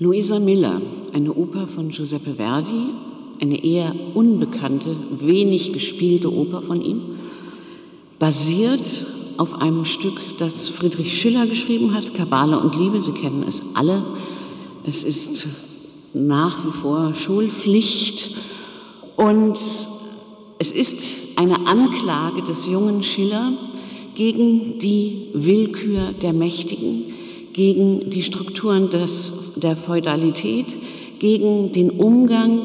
Luisa Miller, eine Oper von Giuseppe Verdi, eine eher unbekannte, wenig gespielte Oper von ihm, basiert auf einem Stück, das Friedrich Schiller geschrieben hat, Kabale und Liebe, Sie kennen es alle. Es ist nach wie vor Schulpflicht und es ist eine Anklage des jungen Schiller gegen die Willkür der Mächtigen, gegen die Strukturen des, der Feudalität, gegen den Umgang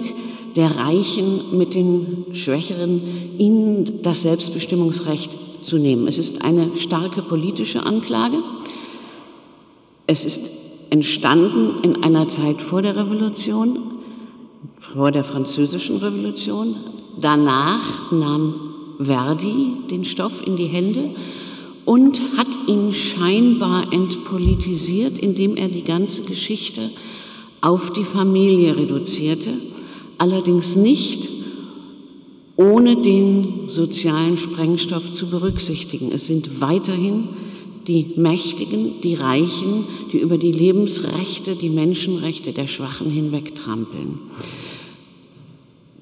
der Reichen mit den Schwächeren, ihnen das Selbstbestimmungsrecht zu nehmen. Es ist eine starke politische Anklage. Es ist entstanden in einer Zeit vor der Revolution, vor der französischen Revolution. Danach nahm Verdi den Stoff in die Hände und hat ihn scheinbar entpolitisiert, indem er die ganze Geschichte auf die Familie reduzierte, allerdings nicht ohne den sozialen Sprengstoff zu berücksichtigen. Es sind weiterhin die Mächtigen, die Reichen, die über die Lebensrechte, die Menschenrechte der Schwachen hinwegtrampeln.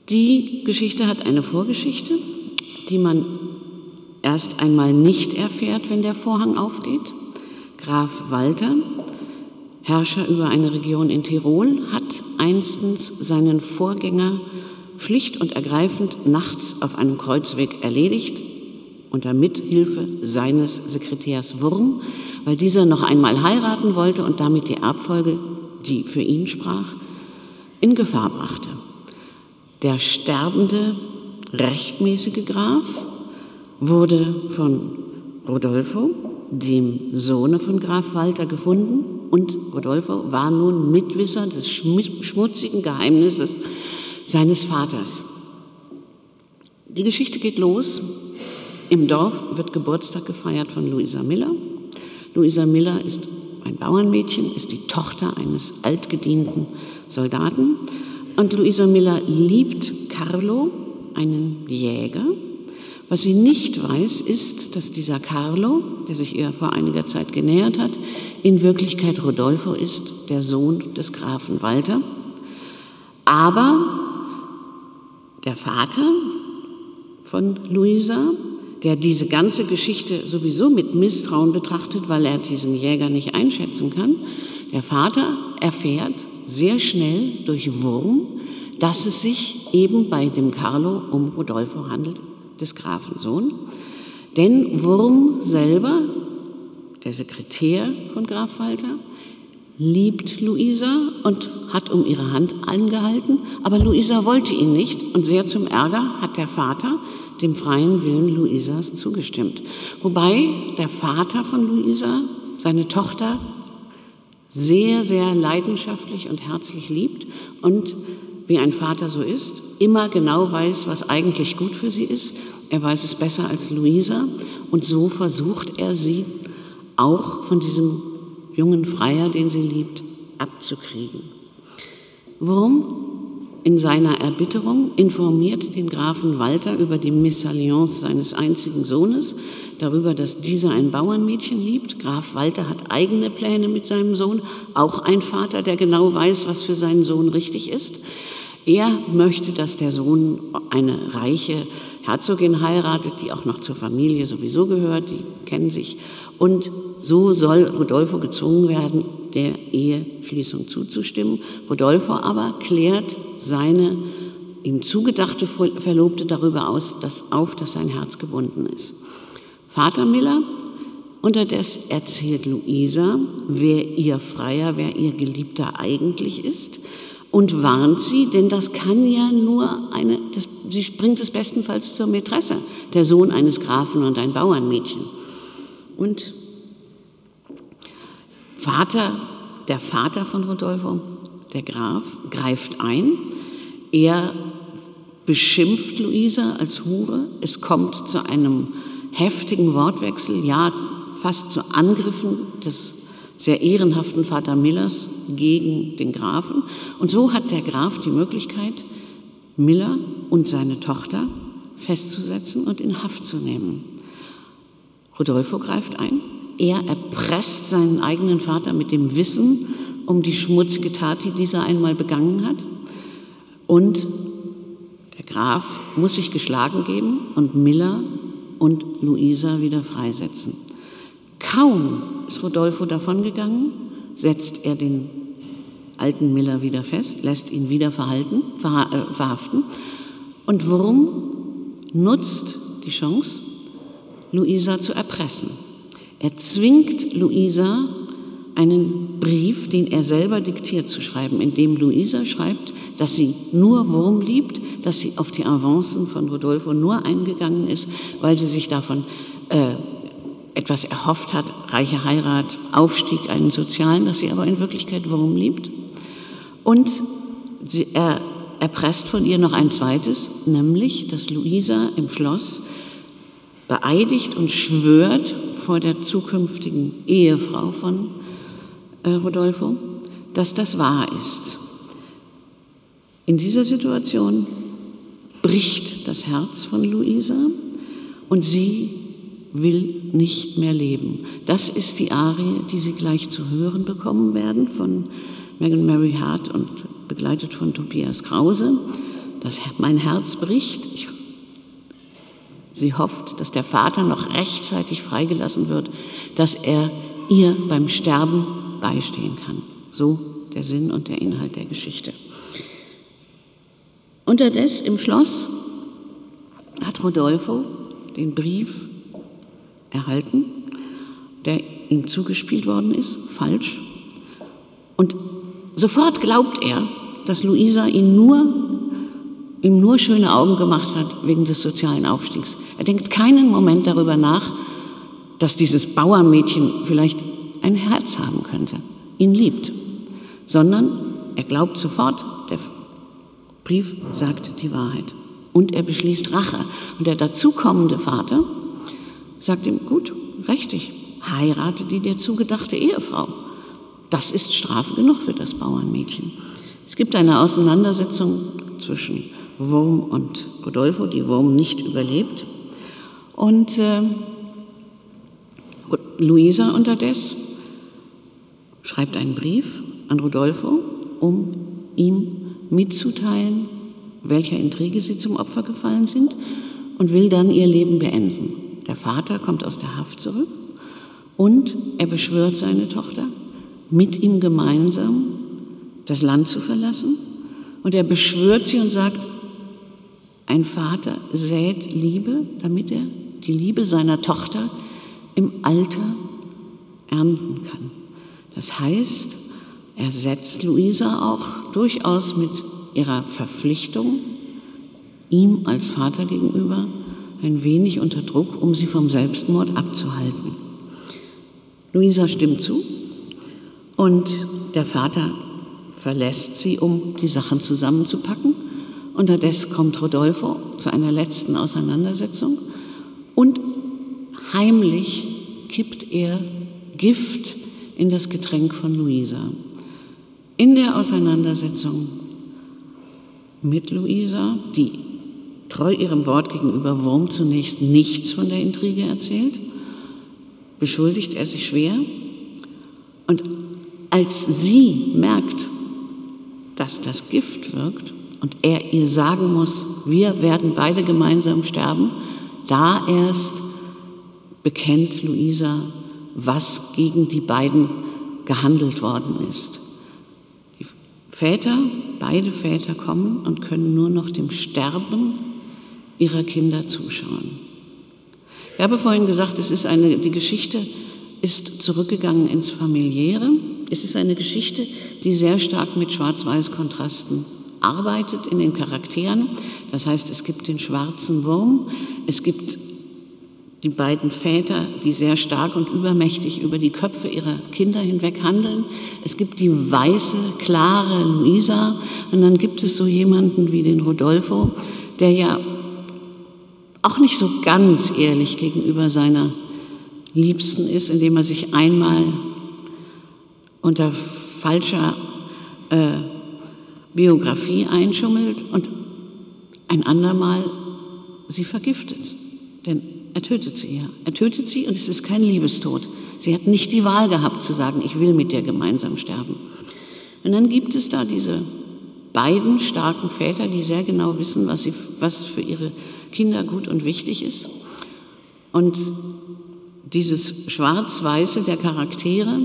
Die Geschichte hat eine Vorgeschichte, die man erst einmal nicht erfährt, wenn der Vorhang aufgeht. Graf Walter, Herrscher über eine Region in Tirol, hat einstens seinen Vorgänger schlicht und ergreifend nachts auf einem Kreuzweg erledigt, unter Mithilfe seines Sekretärs Wurm, weil dieser noch einmal heiraten wollte und damit die Erbfolge, die für ihn sprach, in Gefahr brachte. Der sterbende, rechtmäßige Graf wurde von Rodolfo, dem Sohne von Graf Walter, gefunden und Rodolfo war nun Mitwisser des schmutzigen Geheimnisses seines Vaters. Die Geschichte geht los. Im Dorf wird Geburtstag gefeiert von Luisa Miller. Luisa Miller ist ein Bauernmädchen, ist die Tochter eines altgedienten Soldaten. Und Luisa Miller liebt Carlo, einen Jäger, was sie nicht weiß, ist, dass dieser Carlo, der sich ihr vor einiger Zeit genähert hat, in Wirklichkeit Rodolfo ist, der Sohn des Grafen Walter. Aber der Vater von Luisa, der diese ganze Geschichte sowieso mit Misstrauen betrachtet, weil er diesen Jäger nicht einschätzen kann, der Vater erfährt sehr schnell durch Wurm, dass es sich eben bei dem Carlo um Rodolfo handelt, des Grafen Sohn. Denn Wurm selber, der Sekretär von Graf Walter, liebt Luisa und hat um ihre Hand angehalten, aber Luisa wollte ihn nicht und sehr zum Ärger hat der Vater dem freien Willen Luisas zugestimmt. Wobei der Vater von Luisa seine Tochter sehr, sehr leidenschaftlich und herzlich liebt und wie ein Vater so ist, immer genau weiß, was eigentlich gut für sie ist. Er weiß es besser als Luisa und so versucht er sie auch von diesem jungen Freier, den sie liebt, abzukriegen. Wurm in seiner Erbitterung informiert den Grafen Walter über die Messalliance seines einzigen Sohnes, darüber, dass dieser ein Bauernmädchen liebt. Graf Walter hat eigene Pläne mit seinem Sohn, auch ein Vater, der genau weiß, was für seinen Sohn richtig ist. Er möchte, dass der Sohn eine reiche Herzogin heiratet, die auch noch zur Familie sowieso gehört, die kennen sich. Und so soll Rodolfo gezwungen werden, der Eheschließung zuzustimmen. Rodolfo aber klärt seine ihm zugedachte Verlobte darüber aus, dass auf, dass sein Herz gebunden ist. Vater Miller unterdessen erzählt Luisa, wer ihr Freier, wer ihr Geliebter eigentlich ist und warnt sie, denn das kann ja nur eine, das, sie bringt es bestenfalls zur Mätresse, der Sohn eines Grafen und ein Bauernmädchen. Und Vater, der Vater von Rodolfo, der Graf, greift ein. Er beschimpft Luisa als Hure. Es kommt zu einem heftigen Wortwechsel, ja, fast zu Angriffen des sehr ehrenhaften Vater Millers gegen den Grafen. Und so hat der Graf die Möglichkeit, Miller und seine Tochter festzusetzen und in Haft zu nehmen. Rodolfo greift ein. Er erpresst seinen eigenen Vater mit dem Wissen um die schmutzige Tat, die dieser einmal begangen hat. Und der Graf muss sich geschlagen geben und Miller und Luisa wieder freisetzen. Kaum ist Rodolfo davongegangen, setzt er den alten Miller wieder fest, lässt ihn wieder verhalten, äh, verhaften. Und Wurm nutzt die Chance, Luisa zu erpressen. Er zwingt Luisa, einen Brief, den er selber diktiert, zu schreiben, in dem Luisa schreibt, dass sie nur Wurm liebt, dass sie auf die Avancen von Rodolfo nur eingegangen ist, weil sie sich davon äh, etwas erhofft hat, reiche Heirat, Aufstieg, einen sozialen, dass sie aber in Wirklichkeit Wurm liebt. Und sie, er erpresst von ihr noch ein zweites, nämlich, dass Luisa im Schloss beeidigt und schwört vor der zukünftigen Ehefrau von äh, Rodolfo, dass das wahr ist. In dieser Situation bricht das Herz von Luisa und sie will nicht mehr leben. Das ist die Arie, die Sie gleich zu hören bekommen werden von Megan Mary Hart und begleitet von Tobias Krause. Das, mein Herz bricht. Ich Sie hofft, dass der Vater noch rechtzeitig freigelassen wird, dass er ihr beim Sterben beistehen kann. So der Sinn und der Inhalt der Geschichte. Unterdessen im Schloss hat Rodolfo den Brief erhalten, der ihm zugespielt worden ist, falsch. Und sofort glaubt er, dass Luisa ihn nur ihm nur schöne Augen gemacht hat wegen des sozialen Aufstiegs. Er denkt keinen Moment darüber nach, dass dieses Bauernmädchen vielleicht ein Herz haben könnte, ihn liebt, sondern er glaubt sofort, der Brief sagt die Wahrheit. Und er beschließt Rache. Und der dazukommende Vater sagt ihm, gut, richtig, heirate die dir zugedachte Ehefrau. Das ist Strafe genug für das Bauernmädchen. Es gibt eine Auseinandersetzung zwischen Wurm und Rodolfo, die Wurm nicht überlebt. Und äh, Luisa unterdessen schreibt einen Brief an Rodolfo, um ihm mitzuteilen, welcher Intrige sie zum Opfer gefallen sind und will dann ihr Leben beenden. Der Vater kommt aus der Haft zurück und er beschwört seine Tochter, mit ihm gemeinsam das Land zu verlassen. Und er beschwört sie und sagt, ein Vater sät Liebe, damit er die Liebe seiner Tochter im Alter ernten kann. Das heißt, er setzt Luisa auch durchaus mit ihrer Verpflichtung ihm als Vater gegenüber ein wenig unter Druck, um sie vom Selbstmord abzuhalten. Luisa stimmt zu und der Vater verlässt sie, um die Sachen zusammenzupacken Unterdessen kommt Rodolfo zu einer letzten Auseinandersetzung und heimlich kippt er Gift in das Getränk von Luisa. In der Auseinandersetzung mit Luisa, die treu ihrem Wort gegenüber Wurm zunächst nichts von der Intrige erzählt, beschuldigt er sich schwer. Und als sie merkt, dass das Gift wirkt, und er ihr sagen muss, wir werden beide gemeinsam sterben, da erst bekennt Luisa, was gegen die beiden gehandelt worden ist. Die Väter, beide Väter kommen und können nur noch dem Sterben ihrer Kinder zuschauen. Ich habe vorhin gesagt, es ist eine, die Geschichte ist zurückgegangen ins Familiäre. Es ist eine Geschichte, die sehr stark mit Schwarz-Weiß-Kontrasten arbeitet in den Charakteren. Das heißt, es gibt den schwarzen Wurm, es gibt die beiden Väter, die sehr stark und übermächtig über die Köpfe ihrer Kinder hinweg handeln. Es gibt die weiße, klare Luisa und dann gibt es so jemanden wie den Rodolfo, der ja auch nicht so ganz ehrlich gegenüber seiner Liebsten ist, indem er sich einmal unter falscher äh, Biografie einschummelt und ein andermal sie vergiftet. Denn er tötet sie ja. Er tötet sie und es ist kein Liebestod. Sie hat nicht die Wahl gehabt zu sagen, ich will mit dir gemeinsam sterben. Und dann gibt es da diese beiden starken Väter, die sehr genau wissen, was, sie, was für ihre Kinder gut und wichtig ist. Und dieses Schwarz-Weiße der Charaktere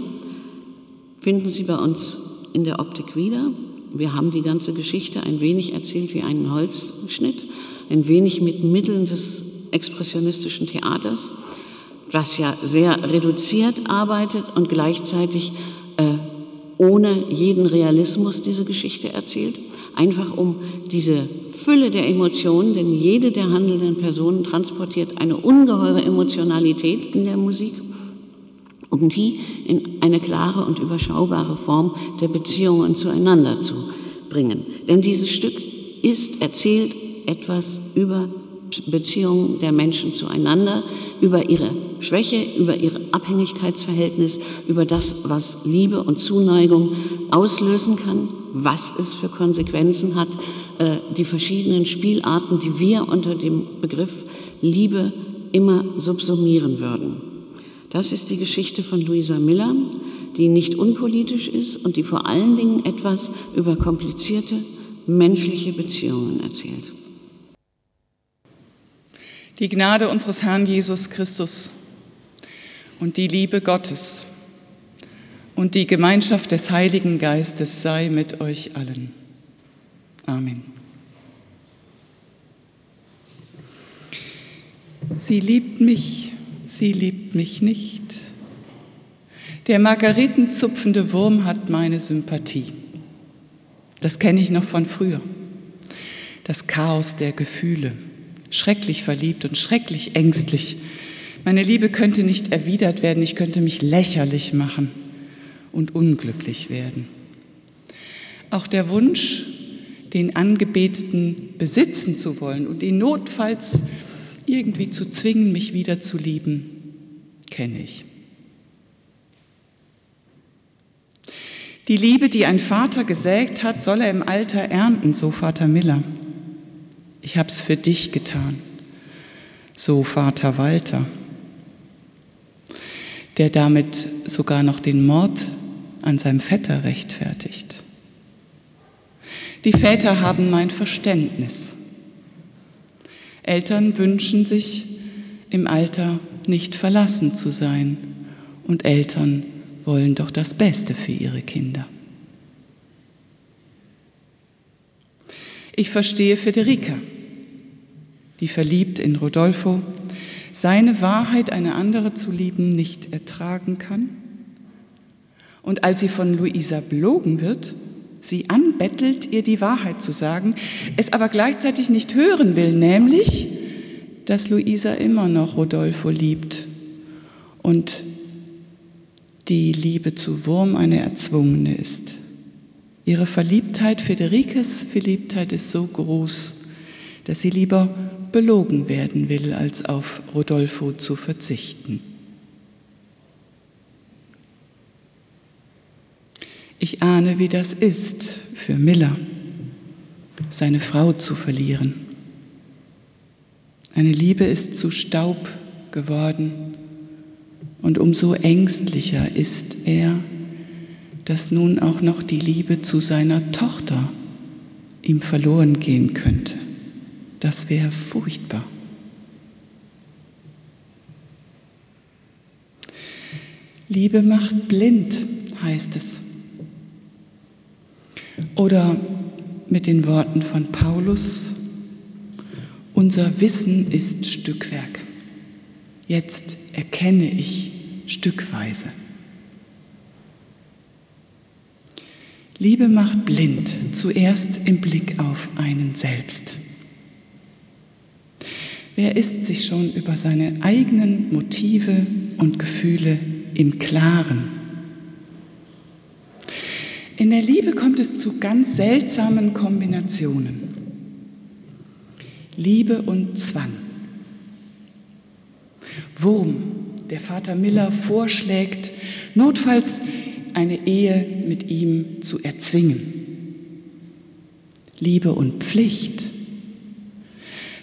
finden Sie bei uns in der Optik wieder. Wir haben die ganze Geschichte ein wenig erzählt wie einen Holzschnitt, ein wenig mit Mitteln des expressionistischen Theaters, das ja sehr reduziert arbeitet und gleichzeitig äh, ohne jeden Realismus diese Geschichte erzählt, einfach um diese Fülle der Emotionen, denn jede der handelnden Personen transportiert eine ungeheure Emotionalität in der Musik, um die in eine klare und überschaubare Form der Beziehungen zueinander zu bringen. Denn dieses Stück ist erzählt etwas über Beziehungen der Menschen zueinander, über ihre Schwäche, über ihr Abhängigkeitsverhältnis, über das, was Liebe und Zuneigung auslösen kann, was es für Konsequenzen hat, äh, die verschiedenen Spielarten, die wir unter dem Begriff Liebe immer subsumieren würden. Das ist die Geschichte von Louisa Miller, die nicht unpolitisch ist und die vor allen Dingen etwas über komplizierte menschliche Beziehungen erzählt. Die Gnade unseres Herrn Jesus Christus und die Liebe Gottes und die Gemeinschaft des Heiligen Geistes sei mit euch allen. Amen. Sie liebt mich, sie liebt mich nicht. Der margaritenzupfende Wurm hat meine Sympathie. Das kenne ich noch von früher. Das Chaos der Gefühle schrecklich verliebt und schrecklich ängstlich. Meine Liebe könnte nicht erwidert werden, ich könnte mich lächerlich machen und unglücklich werden. Auch der Wunsch, den Angebeteten besitzen zu wollen und ihn notfalls irgendwie zu zwingen, mich wieder zu lieben, kenne ich. Die Liebe, die ein Vater gesägt hat, soll er im Alter ernten, so Vater Miller ich habe es für dich getan. So Vater Walter, der damit sogar noch den Mord an seinem Vetter rechtfertigt. Die Väter haben mein Verständnis. Eltern wünschen sich im Alter nicht verlassen zu sein und Eltern wollen doch das Beste für ihre Kinder. Ich verstehe Federica die verliebt in Rodolfo, seine Wahrheit, eine andere zu lieben, nicht ertragen kann. Und als sie von Luisa belogen wird, sie anbettelt, ihr die Wahrheit zu sagen, es aber gleichzeitig nicht hören will, nämlich, dass Luisa immer noch Rodolfo liebt und die Liebe zu Wurm eine erzwungene ist. Ihre Verliebtheit, Federikes Verliebtheit ist so groß, dass sie lieber belogen werden will, als auf Rodolfo zu verzichten. Ich ahne, wie das ist für Miller, seine Frau zu verlieren. Eine Liebe ist zu Staub geworden und umso ängstlicher ist er, dass nun auch noch die Liebe zu seiner Tochter ihm verloren gehen könnte. Das wäre furchtbar. Liebe macht blind, heißt es. Oder mit den Worten von Paulus, unser Wissen ist Stückwerk. Jetzt erkenne ich stückweise. Liebe macht blind, zuerst im Blick auf einen selbst. Wer ist sich schon über seine eigenen Motive und Gefühle im Klaren? In der Liebe kommt es zu ganz seltsamen Kombinationen. Liebe und Zwang. Wurm, der Vater Miller vorschlägt, notfalls eine Ehe mit ihm zu erzwingen. Liebe und Pflicht.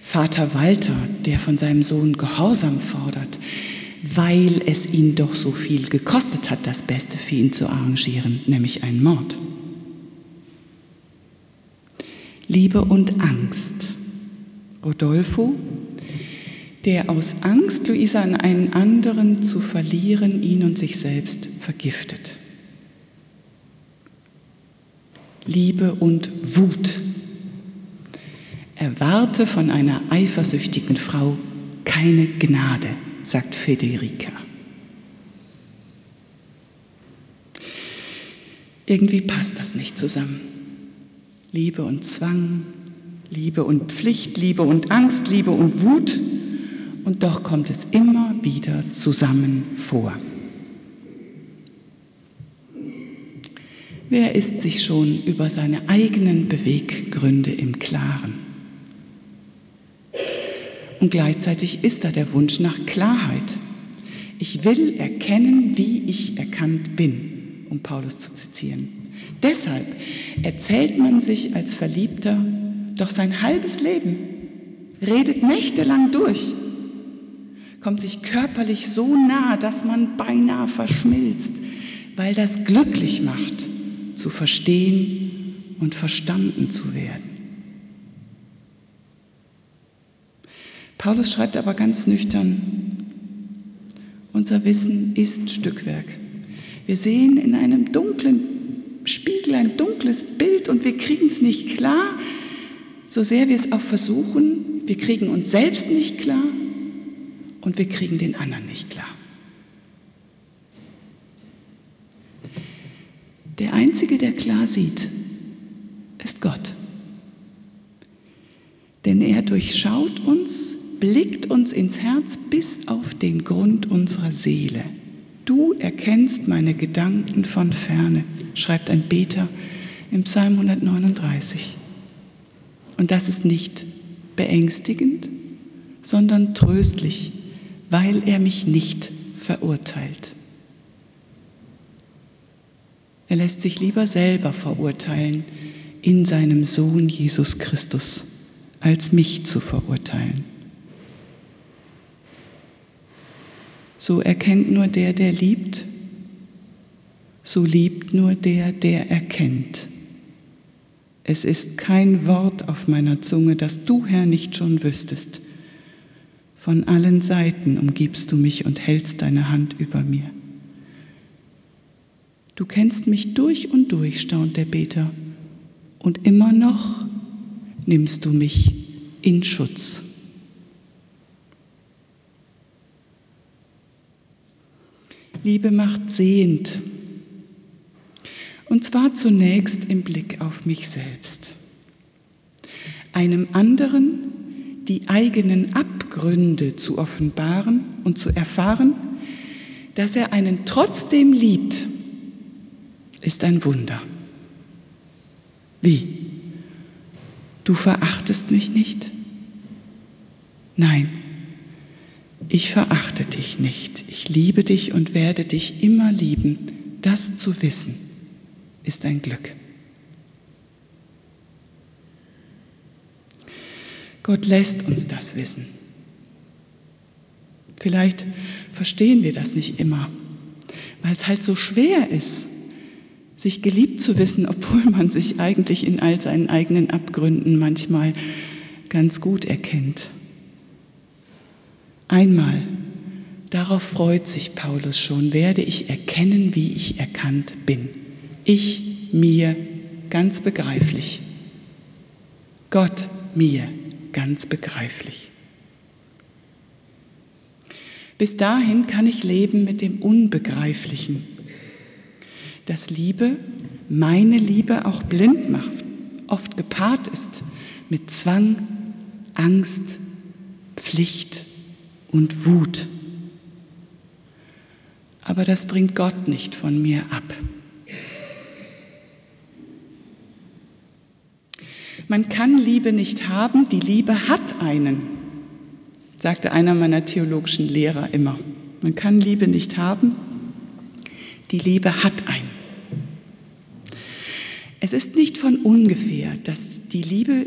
Vater Walter, der von seinem Sohn Gehorsam fordert, weil es ihn doch so viel gekostet hat, das Beste für ihn zu arrangieren, nämlich einen Mord. Liebe und Angst. Rodolfo, der aus Angst, Luisa an einen anderen zu verlieren, ihn und sich selbst vergiftet. Liebe und Wut. Erwarte von einer eifersüchtigen Frau keine Gnade, sagt Federica. Irgendwie passt das nicht zusammen. Liebe und Zwang, Liebe und Pflicht, Liebe und Angst, Liebe und Wut. Und doch kommt es immer wieder zusammen vor. Wer ist sich schon über seine eigenen Beweggründe im Klaren? Und gleichzeitig ist da der Wunsch nach Klarheit. Ich will erkennen, wie ich erkannt bin, um Paulus zu zitieren. Deshalb erzählt man sich als Verliebter doch sein halbes Leben, redet nächtelang durch, kommt sich körperlich so nah, dass man beinahe verschmilzt, weil das glücklich macht, zu verstehen und verstanden zu werden. Paulus schreibt aber ganz nüchtern, unser Wissen ist Stückwerk. Wir sehen in einem dunklen Spiegel, ein dunkles Bild und wir kriegen es nicht klar, so sehr wir es auch versuchen. Wir kriegen uns selbst nicht klar und wir kriegen den anderen nicht klar. Der Einzige, der klar sieht, ist Gott. Denn er durchschaut uns, blickt uns ins Herz bis auf den Grund unserer Seele. Du erkennst meine Gedanken von ferne schreibt ein Beter im Psalm 139. Und das ist nicht beängstigend, sondern tröstlich, weil er mich nicht verurteilt. Er lässt sich lieber selber verurteilen in seinem Sohn Jesus Christus, als mich zu verurteilen. So erkennt nur der, der liebt, so liebt nur der, der erkennt. Es ist kein Wort auf meiner Zunge, das du, Herr, nicht schon wüsstest. Von allen Seiten umgibst du mich und hältst deine Hand über mir. Du kennst mich durch und durch, staunt der Beter, und immer noch nimmst du mich in Schutz. Liebe macht sehend, und zwar zunächst im Blick auf mich selbst. Einem anderen die eigenen Abgründe zu offenbaren und zu erfahren, dass er einen trotzdem liebt, ist ein Wunder. Wie? Du verachtest mich nicht? Nein, ich verachte dich nicht. Ich liebe dich und werde dich immer lieben, das zu wissen ist ein Glück. Gott lässt uns das wissen. Vielleicht verstehen wir das nicht immer, weil es halt so schwer ist, sich geliebt zu wissen, obwohl man sich eigentlich in all seinen eigenen Abgründen manchmal ganz gut erkennt. Einmal, darauf freut sich Paulus schon, werde ich erkennen, wie ich erkannt bin. Ich mir ganz begreiflich. Gott mir ganz begreiflich. Bis dahin kann ich leben mit dem Unbegreiflichen. Dass Liebe, meine Liebe auch blind macht, oft gepaart ist mit Zwang, Angst, Pflicht und Wut. Aber das bringt Gott nicht von mir ab. Man kann Liebe nicht haben, die Liebe hat einen, sagte einer meiner theologischen Lehrer immer. Man kann Liebe nicht haben, die Liebe hat einen. Es ist nicht von ungefähr, dass die Liebe,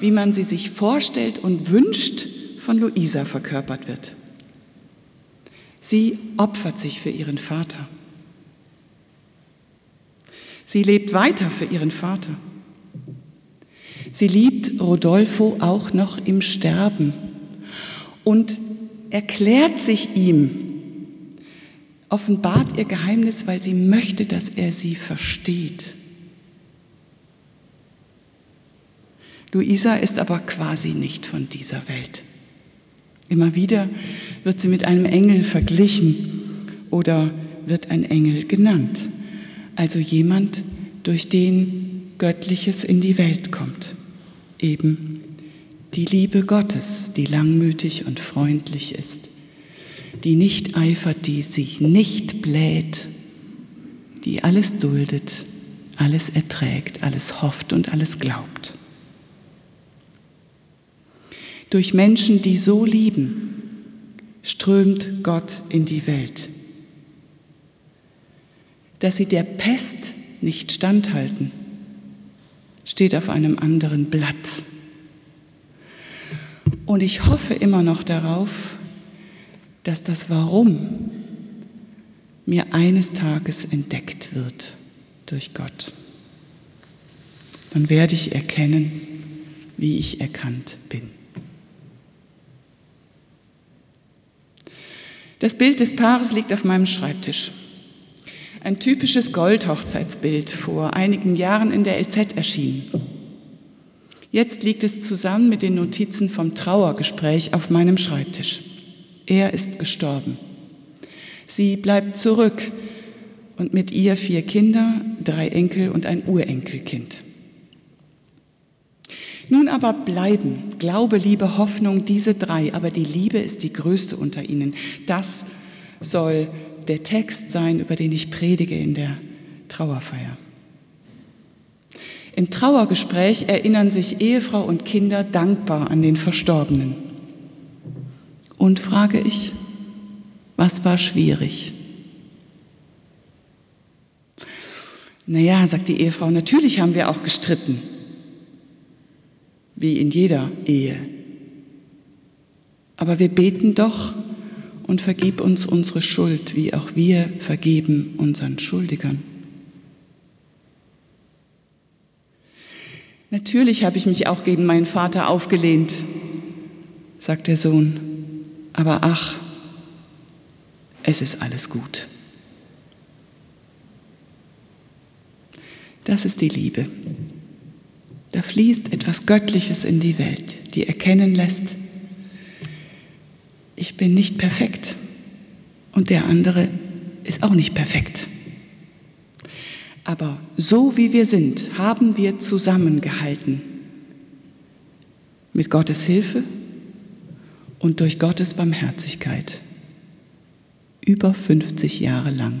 wie man sie sich vorstellt und wünscht, von Luisa verkörpert wird. Sie opfert sich für ihren Vater. Sie lebt weiter für ihren Vater. Sie liebt Rodolfo auch noch im Sterben und erklärt sich ihm, offenbart ihr Geheimnis, weil sie möchte, dass er sie versteht. Luisa ist aber quasi nicht von dieser Welt. Immer wieder wird sie mit einem Engel verglichen oder wird ein Engel genannt, also jemand, durch den Göttliches in die Welt kommt, eben die Liebe Gottes, die langmütig und freundlich ist, die nicht eifert, die sich nicht bläht, die alles duldet, alles erträgt, alles hofft und alles glaubt. Durch Menschen, die so lieben, strömt Gott in die Welt. Dass sie der Pest nicht standhalten, steht auf einem anderen Blatt. Und ich hoffe immer noch darauf, dass das Warum mir eines Tages entdeckt wird durch Gott. Dann werde ich erkennen, wie ich erkannt bin. Das Bild des Paares liegt auf meinem Schreibtisch. Ein typisches Goldhochzeitsbild, vor einigen Jahren in der LZ erschienen. Jetzt liegt es zusammen mit den Notizen vom Trauergespräch auf meinem Schreibtisch. Er ist gestorben. Sie bleibt zurück und mit ihr vier Kinder, drei Enkel und ein Urenkelkind. Nun aber bleiben Glaube, Liebe, Hoffnung diese drei, aber die Liebe ist die größte unter ihnen. Das soll der Text sein, über den ich predige in der Trauerfeier. Im Trauergespräch erinnern sich Ehefrau und Kinder dankbar an den Verstorbenen. Und frage ich, was war schwierig? Naja, sagt die Ehefrau, natürlich haben wir auch gestritten wie in jeder Ehe. Aber wir beten doch und vergib uns unsere Schuld, wie auch wir vergeben unseren Schuldigern. Natürlich habe ich mich auch gegen meinen Vater aufgelehnt, sagt der Sohn, aber ach, es ist alles gut. Das ist die Liebe. Da fließt etwas Göttliches in die Welt, die erkennen lässt, ich bin nicht perfekt und der andere ist auch nicht perfekt. Aber so wie wir sind, haben wir zusammengehalten. Mit Gottes Hilfe und durch Gottes Barmherzigkeit. Über 50 Jahre lang.